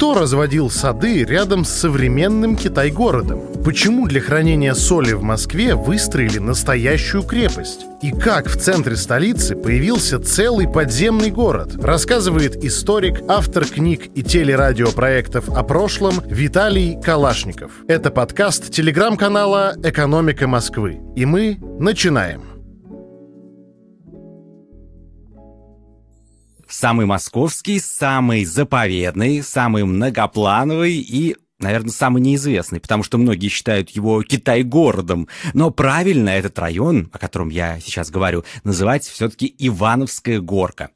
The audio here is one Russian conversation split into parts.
Кто разводил сады рядом с современным Китай-городом? Почему для хранения соли в Москве выстроили настоящую крепость? И как в центре столицы появился целый подземный город, рассказывает историк, автор книг и телерадиопроектов о прошлом Виталий Калашников. Это подкаст телеграм-канала «Экономика Москвы». И мы начинаем. Самый московский, самый заповедный, самый многоплановый и наверное, самый неизвестный, потому что многие считают его Китай-городом. Но правильно этот район, о котором я сейчас говорю, называть все-таки Ивановская горка.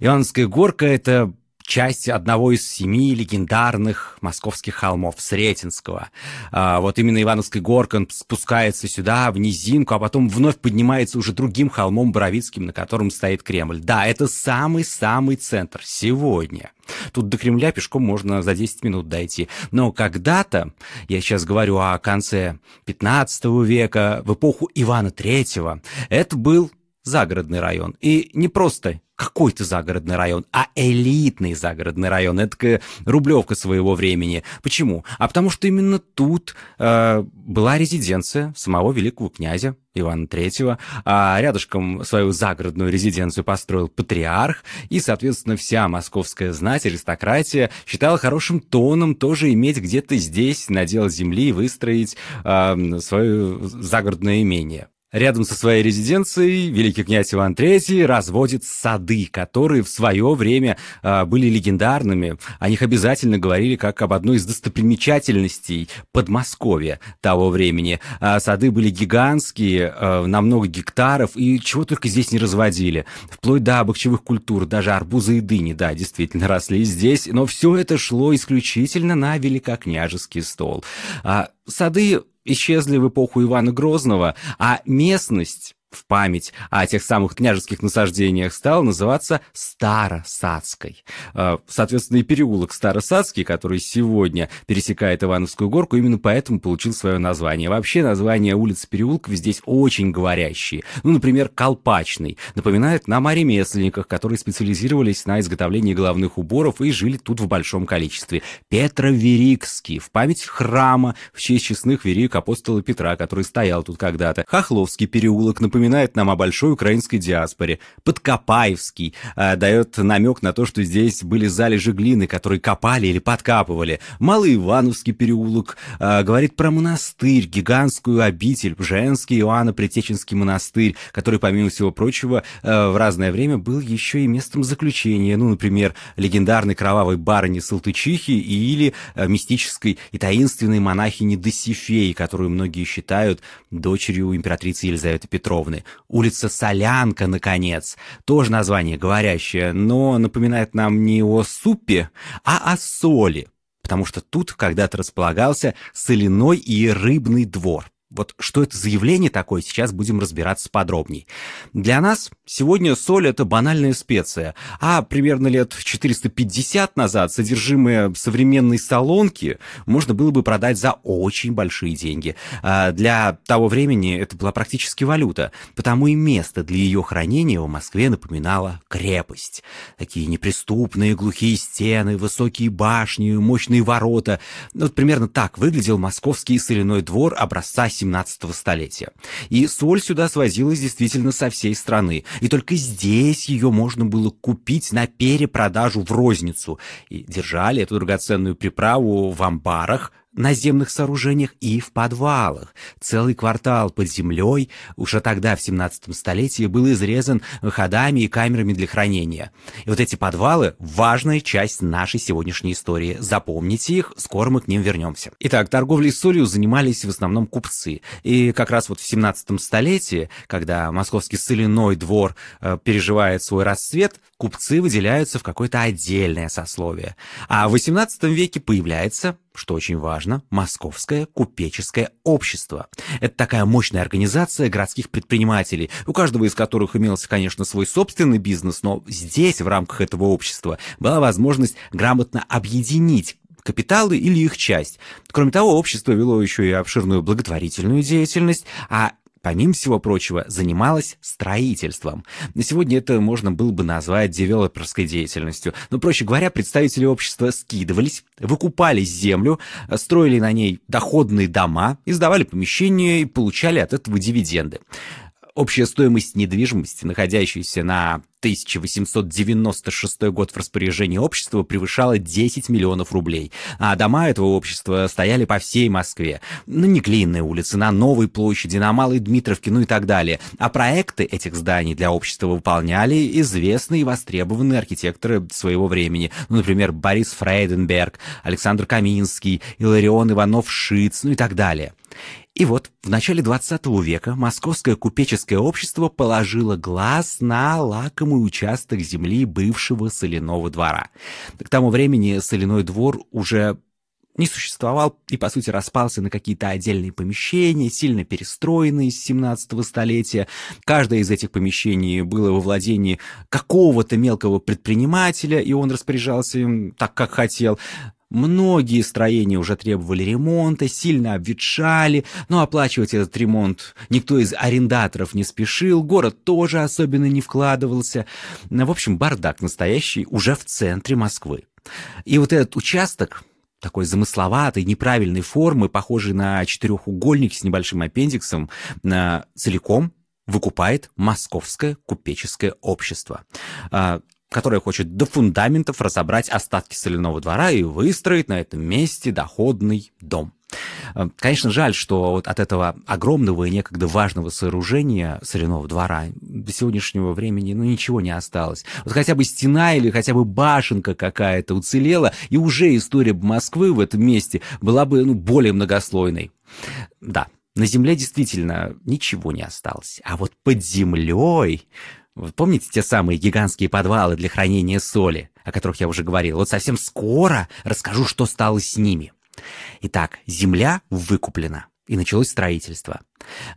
Ивановская горка — это часть одного из семи легендарных московских холмов Сретенского. А, вот именно Ивановский горка спускается сюда, в низинку, а потом вновь поднимается уже другим холмом Боровицким, на котором стоит Кремль. Да, это самый-самый центр сегодня. Тут до Кремля пешком можно за 10 минут дойти. Но когда-то, я сейчас говорю о конце 15 века, в эпоху Ивана III, это был загородный район. И не просто какой-то загородный район, а элитный загородный район. Это рублевка своего времени. Почему? А потому что именно тут э, была резиденция самого великого князя Ивана III, а рядышком свою загородную резиденцию построил патриарх, и, соответственно, вся московская знать, аристократия считала хорошим тоном тоже иметь где-то здесь надел земли и выстроить э, свое загородное имение. Рядом со своей резиденцией великий князь Иван III разводит сады, которые в свое время э, были легендарными. О них обязательно говорили как об одной из достопримечательностей Подмосковья того времени. А сады были гигантские, э, на много гектаров, и чего только здесь не разводили. Вплоть до бахчевых культур, даже арбузы и дыни, да, действительно росли здесь, но все это шло исключительно на великокняжеский стол. А сады исчезли в эпоху Ивана Грозного, а местность в память о тех самых княжеских насаждениях стал называться Старосадской. А, соответственно, и переулок Старосадский, который сегодня пересекает Ивановскую горку, именно поэтому получил свое название. Вообще, название улиц переулков здесь очень говорящие. Ну, например, Колпачный. Напоминает нам о ремесленниках, которые специализировались на изготовлении головных уборов и жили тут в большом количестве. Петроверикский, в память храма, в честь честных верик апостола Петра, который стоял тут когда-то. Хохловский переулок, напоминает напоминает нам о большой украинской диаспоре. Подкопаевский э, дает намек на то, что здесь были залежи глины, которые копали или подкапывали. Малый Ивановский переулок э, говорит про монастырь, гигантскую обитель, женский Иоанно-Притеченский монастырь, который, помимо всего прочего, э, в разное время был еще и местом заключения. Ну, например, легендарной кровавой барыни Салтычихи или э, мистической и таинственной монахини Досифеи, которую многие считают дочерью императрицы Елизаветы Петровны. Петровны. Улица Солянка, наконец. Тоже название говорящее, но напоминает нам не о супе, а о соли. Потому что тут когда-то располагался соляной и рыбный двор. Вот что это за явление такое, сейчас будем разбираться подробней. Для нас сегодня соль – это банальная специя, а примерно лет 450 назад содержимое современной солонки можно было бы продать за очень большие деньги. А для того времени это была практически валюта, потому и место для ее хранения в Москве напоминало крепость. Такие неприступные глухие стены, высокие башни, мощные ворота. Вот примерно так выглядел московский соляной двор образца 17 столетия. И соль сюда свозилась действительно со всей страны. И только здесь ее можно было купить на перепродажу в розницу. И держали эту драгоценную приправу в амбарах, наземных сооружениях и в подвалах. Целый квартал под землей уже тогда, в 17 столетии, был изрезан ходами и камерами для хранения. И вот эти подвалы – важная часть нашей сегодняшней истории. Запомните их, скоро мы к ним вернемся. Итак, торговлей солью занимались в основном купцы. И как раз вот в 17 столетии, когда московский соляной двор э, переживает свой расцвет, купцы выделяются в какое-то отдельное сословие. А в 18 веке появляется что очень важно, Московское купеческое общество. Это такая мощная организация городских предпринимателей, у каждого из которых имелся, конечно, свой собственный бизнес, но здесь, в рамках этого общества, была возможность грамотно объединить капиталы или их часть. Кроме того, общество вело еще и обширную благотворительную деятельность, а помимо всего прочего, занималась строительством. На сегодня это можно было бы назвать девелоперской деятельностью. Но, проще говоря, представители общества скидывались, выкупали землю, строили на ней доходные дома, издавали помещения и получали от этого дивиденды. Общая стоимость недвижимости, находящейся на 1896 год в распоряжении общества, превышала 10 миллионов рублей, а дома этого общества стояли по всей Москве. На Неклинной улице, на Новой площади, на Малой Дмитровке, ну и так далее. А проекты этих зданий для общества выполняли известные и востребованные архитекторы своего времени. Ну, например, Борис Фрейденберг, Александр Каминский, Иларион Иванов-Шиц, ну и так далее. И вот в начале 20 века московское купеческое общество положило глаз на лакомый участок земли бывшего соляного двора. К тому времени соляной двор уже не существовал и, по сути, распался на какие-то отдельные помещения, сильно перестроенные с 17 столетия. Каждое из этих помещений было во владении какого-то мелкого предпринимателя, и он распоряжался им так, как хотел. Многие строения уже требовали ремонта, сильно обветшали, но оплачивать этот ремонт никто из арендаторов не спешил, город тоже особенно не вкладывался. В общем, бардак настоящий уже в центре Москвы. И вот этот участок, такой замысловатой, неправильной формы, похожий на четырехугольник с небольшим аппендиксом, целиком выкупает Московское купеческое общество. Которая хочет до фундаментов разобрать остатки соляного двора и выстроить на этом месте доходный дом. Э, конечно, жаль, что вот от этого огромного и некогда важного сооружения соляного двора до сегодняшнего времени ну, ничего не осталось. Вот хотя бы стена или хотя бы башенка какая-то уцелела, и уже история Москвы в этом месте была бы ну, более многослойной. Да, на земле действительно ничего не осталось. А вот под землей помните те самые гигантские подвалы для хранения соли, о которых я уже говорил? Вот совсем скоро расскажу, что стало с ними. Итак, земля выкуплена и началось строительство.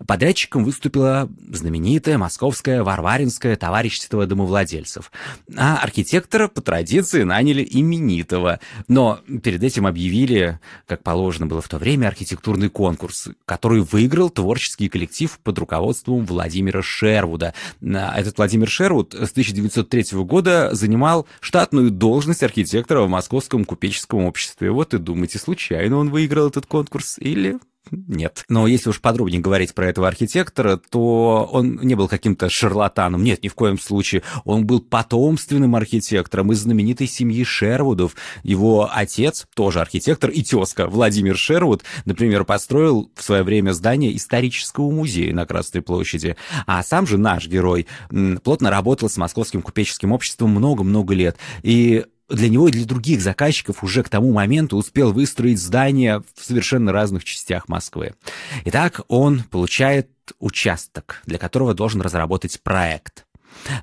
Подрядчиком выступило знаменитое московское Варваринское товарищество домовладельцев, а архитектора по традиции наняли именитого, но перед этим объявили, как положено было в то время, архитектурный конкурс, который выиграл творческий коллектив под руководством Владимира Шервуда. Этот Владимир Шервуд с 1903 года занимал штатную должность архитектора в Московском купеческом обществе. Вот и думайте, случайно он выиграл этот конкурс или нет. Но если уж подробнее говорить про этого архитектора, то он не был каким-то шарлатаном. Нет, ни в коем случае. Он был потомственным архитектором из знаменитой семьи Шервудов. Его отец, тоже архитектор, и тезка Владимир Шервуд, например, построил в свое время здание исторического музея на Красной площади. А сам же наш герой плотно работал с Московским купеческим обществом много-много лет. И для него и для других заказчиков уже к тому моменту успел выстроить здания в совершенно разных частях Москвы. Итак, он получает участок, для которого должен разработать проект.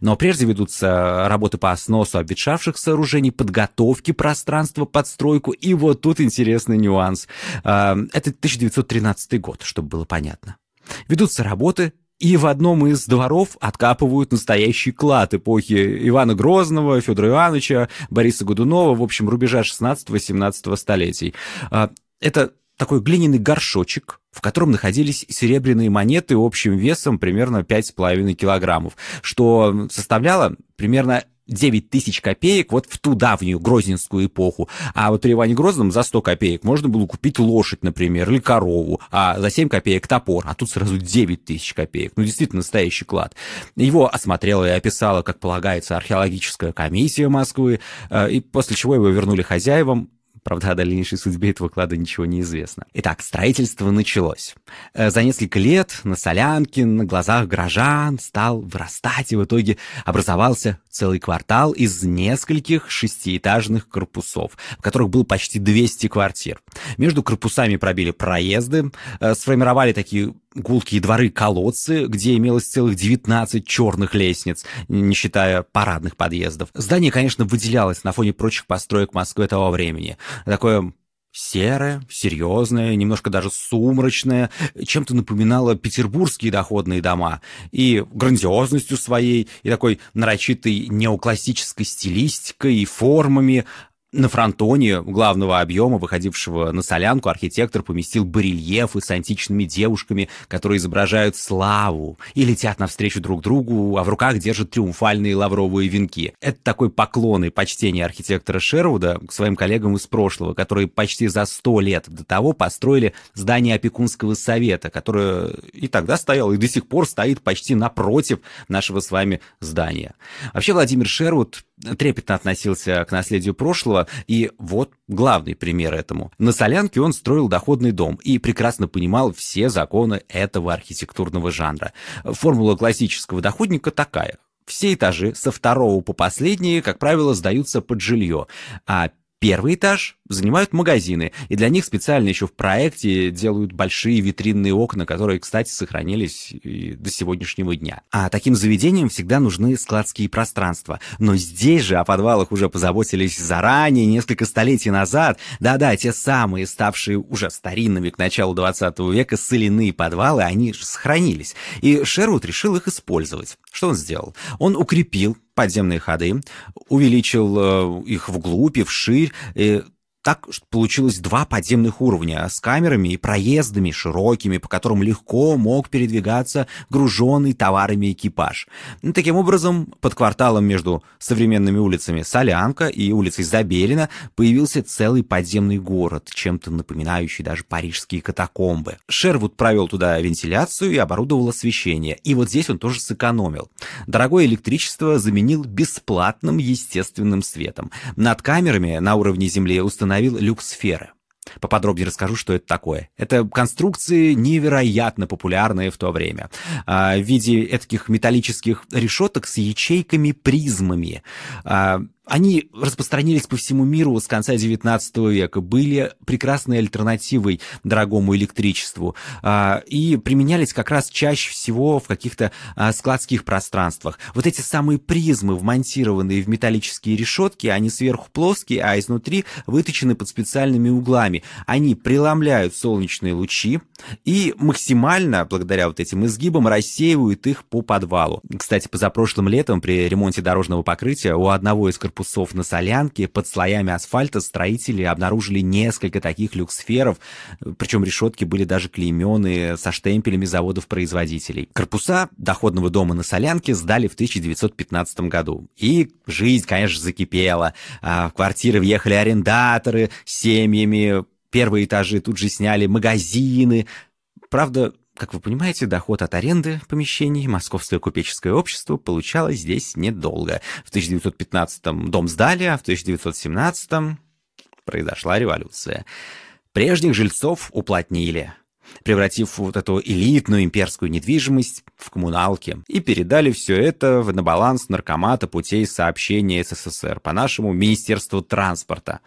Но прежде ведутся работы по сносу обветшавших сооружений, подготовки пространства под стройку. И вот тут интересный нюанс. А, это 1913 год, чтобы было понятно. Ведутся работы и в одном из дворов откапывают настоящий клад эпохи Ивана Грозного, Федора Ивановича, Бориса Годунова, в общем, рубежа 16-17 столетий. А, это такой глиняный горшочек, в котором находились серебряные монеты общим весом примерно 5,5 килограммов, что составляло примерно 9 тысяч копеек вот в ту давнюю грозненскую эпоху. А вот при Иване Грозном за 100 копеек можно было купить лошадь, например, или корову, а за 7 копеек топор, а тут сразу 9 тысяч копеек. Ну, действительно, настоящий клад. Его осмотрела и описала, как полагается, археологическая комиссия Москвы, э, и после чего его вернули хозяевам, Правда, о дальнейшей судьбе этого клада ничего не известно. Итак, строительство началось. Э, за несколько лет на Солянке, на глазах горожан стал вырастать, и в итоге образовался целый квартал из нескольких шестиэтажных корпусов, в которых было почти 200 квартир. Между корпусами пробили проезды, э, сформировали такие гулкие дворы-колодцы, где имелось целых 19 черных лестниц, не считая парадных подъездов. Здание, конечно, выделялось на фоне прочих построек Москвы того времени. Такое серое, серьезное, немножко даже сумрачное, чем-то напоминало петербургские доходные дома. И грандиозностью своей, и такой нарочитой неоклассической стилистикой, и формами, На фронтоне главного объема, выходившего на солянку, архитектор поместил барельефы с античными девушками, которые изображают славу и летят навстречу друг другу, а в руках держат триумфальные лавровые венки. Это такой поклон и почтение архитектора Шервуда к своим коллегам из прошлого, которые почти за сто лет до того построили здание опекунского совета, которое и тогда стояло, и до сих пор стоит почти напротив нашего с вами здания. Вообще Владимир Шервуд трепетно относился к наследию прошлого, и вот главный пример этому. На Солянке он строил доходный дом и прекрасно понимал все законы этого архитектурного жанра. Формула классического доходника такая. Все этажи со второго по последние, как правило, сдаются под жилье, а Первый этаж занимают магазины, и для них специально еще в проекте делают большие витринные окна, которые, кстати, сохранились до сегодняшнего дня. А таким заведениям всегда нужны складские пространства. Но здесь же о подвалах уже позаботились заранее, несколько столетий назад. Да-да, те самые, ставшие уже старинными к началу 20 века соляные подвалы, они сохранились. И Шервуд решил их использовать. Что он сделал? Он укрепил подземные ходы, увеличил э, их вглубь и вширь, и так получилось два подземных уровня с камерами и проездами широкими, по которым легко мог передвигаться груженный товарами экипаж. Ну, таким образом, под кварталом между современными улицами Солянка и улицей Забелина появился целый подземный город, чем-то напоминающий даже парижские катакомбы. Шервуд провел туда вентиляцию и оборудовал освещение. И вот здесь он тоже сэкономил. Дорогое электричество заменил бесплатным естественным светом. Над камерами на уровне земли установили установил люксферы. Поподробнее расскажу, что это такое. Это конструкции невероятно популярные в то время. А, в виде таких металлических решеток с ячейками-призмами. Они распространились по всему миру с конца XIX века, были прекрасной альтернативой дорогому электричеству а, и применялись как раз чаще всего в каких-то а, складских пространствах. Вот эти самые призмы, вмонтированные в металлические решетки, они сверху плоские, а изнутри выточены под специальными углами. Они преломляют солнечные лучи и максимально, благодаря вот этим изгибам, рассеивают их по подвалу. Кстати, позапрошлым летом при ремонте дорожного покрытия у одного из корпусов корпусов на Солянке под слоями асфальта строители обнаружили несколько таких люксферов, причем решетки были даже клеймены со штемпелями заводов-производителей. Корпуса доходного дома на Солянке сдали в 1915 году. И жизнь, конечно, закипела. А в квартиры въехали арендаторы с семьями, первые этажи тут же сняли магазины. Правда, как вы понимаете, доход от аренды помещений Московское купеческое общество получало здесь недолго. В 1915-м дом сдали, а в 1917-м произошла революция. Прежних жильцов уплотнили, превратив вот эту элитную имперскую недвижимость в коммуналки, и передали все это на баланс наркомата путей сообщения СССР, по-нашему Министерству транспорта.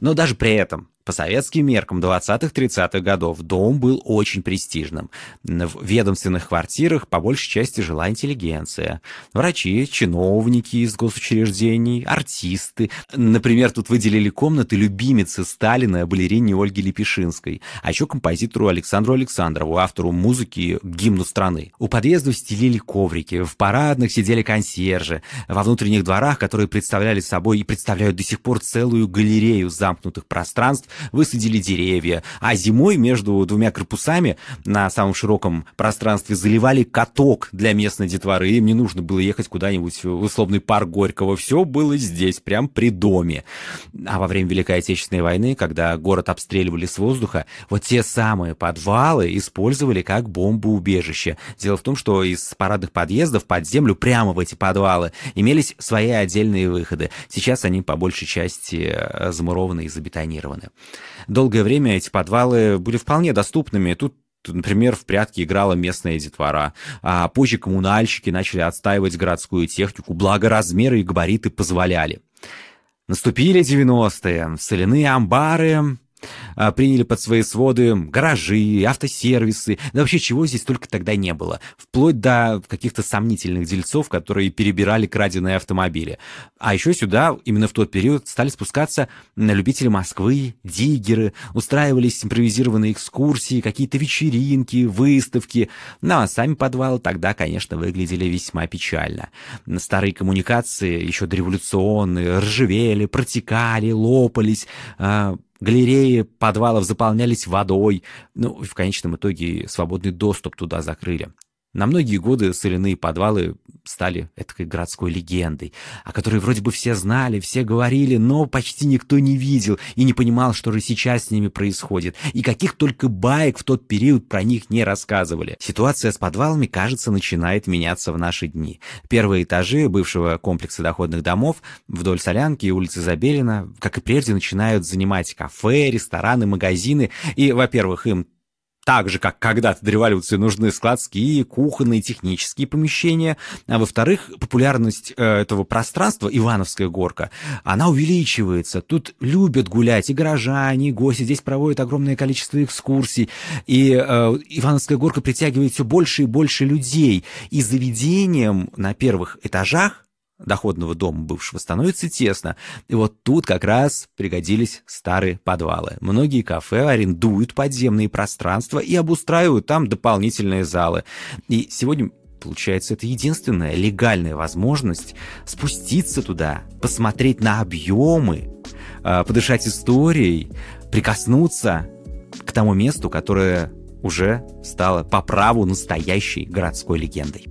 Но даже при этом по советским меркам 20-30-х годов дом был очень престижным. В ведомственных квартирах по большей части жила интеллигенция. Врачи, чиновники из госучреждений, артисты. Например, тут выделили комнаты любимицы Сталина, балерине Ольги Лепешинской, а еще композитору Александру Александрову, автору музыки гимну страны. У подъездов стелили коврики, в парадных сидели консьержи, во внутренних дворах, которые представляли собой и представляют до сих пор целую галерею замкнутых пространств, высадили деревья, а зимой между двумя корпусами на самом широком пространстве заливали каток для местной детворы. Им не нужно было ехать куда-нибудь в условный парк Горького. Все было здесь, прям при доме. А во время Великой Отечественной войны, когда город обстреливали с воздуха, вот те самые подвалы использовали как бомбоубежище. Дело в том, что из парадных подъездов под землю прямо в эти подвалы имелись свои отдельные выходы. Сейчас они по большей части э, замурованы и забетонированы. Долгое время эти подвалы были вполне доступными. Тут например, в прятки играла местная детвора. А позже коммунальщики начали отстаивать городскую технику, благо размеры и габариты позволяли. Наступили 90-е. Соляные амбары приняли под свои своды гаражи, автосервисы, да вообще чего здесь только тогда не было, вплоть до каких-то сомнительных дельцов, которые перебирали краденые автомобили. А еще сюда, именно в тот период, стали спускаться любители Москвы, диггеры, устраивались импровизированные экскурсии, какие-то вечеринки, выставки. Ну а сами подвалы тогда, конечно, выглядели весьма печально. Старые коммуникации, еще дореволюционные, ржавели, протекали, лопались, а, галереи подвалов заполнялись водой, ну, в конечном итоге свободный доступ туда закрыли. На многие годы соляные подвалы стали этой городской легендой, о которой вроде бы все знали, все говорили, но почти никто не видел и не понимал, что же сейчас с ними происходит, и каких только баек в тот период про них не рассказывали. Ситуация с подвалами, кажется, начинает меняться в наши дни. Первые этажи бывшего комплекса доходных домов вдоль Солянки и улицы Забелина, как и прежде, начинают занимать кафе, рестораны, магазины, и, во-первых, им так же, как когда-то до революции нужны складские, кухонные, технические помещения. А во-вторых, популярность э, этого пространства, Ивановская горка, она увеличивается. Тут любят гулять и горожане, и гости. Здесь проводят огромное количество экскурсий. И э, Ивановская горка притягивает все больше и больше людей. И заведением на первых этажах доходного дома бывшего становится тесно. И вот тут как раз пригодились старые подвалы. Многие кафе арендуют подземные пространства и обустраивают там дополнительные залы. И сегодня Получается, это единственная легальная возможность спуститься туда, посмотреть на объемы, а, подышать историей, прикоснуться к тому месту, которое уже стало по праву настоящей городской легендой.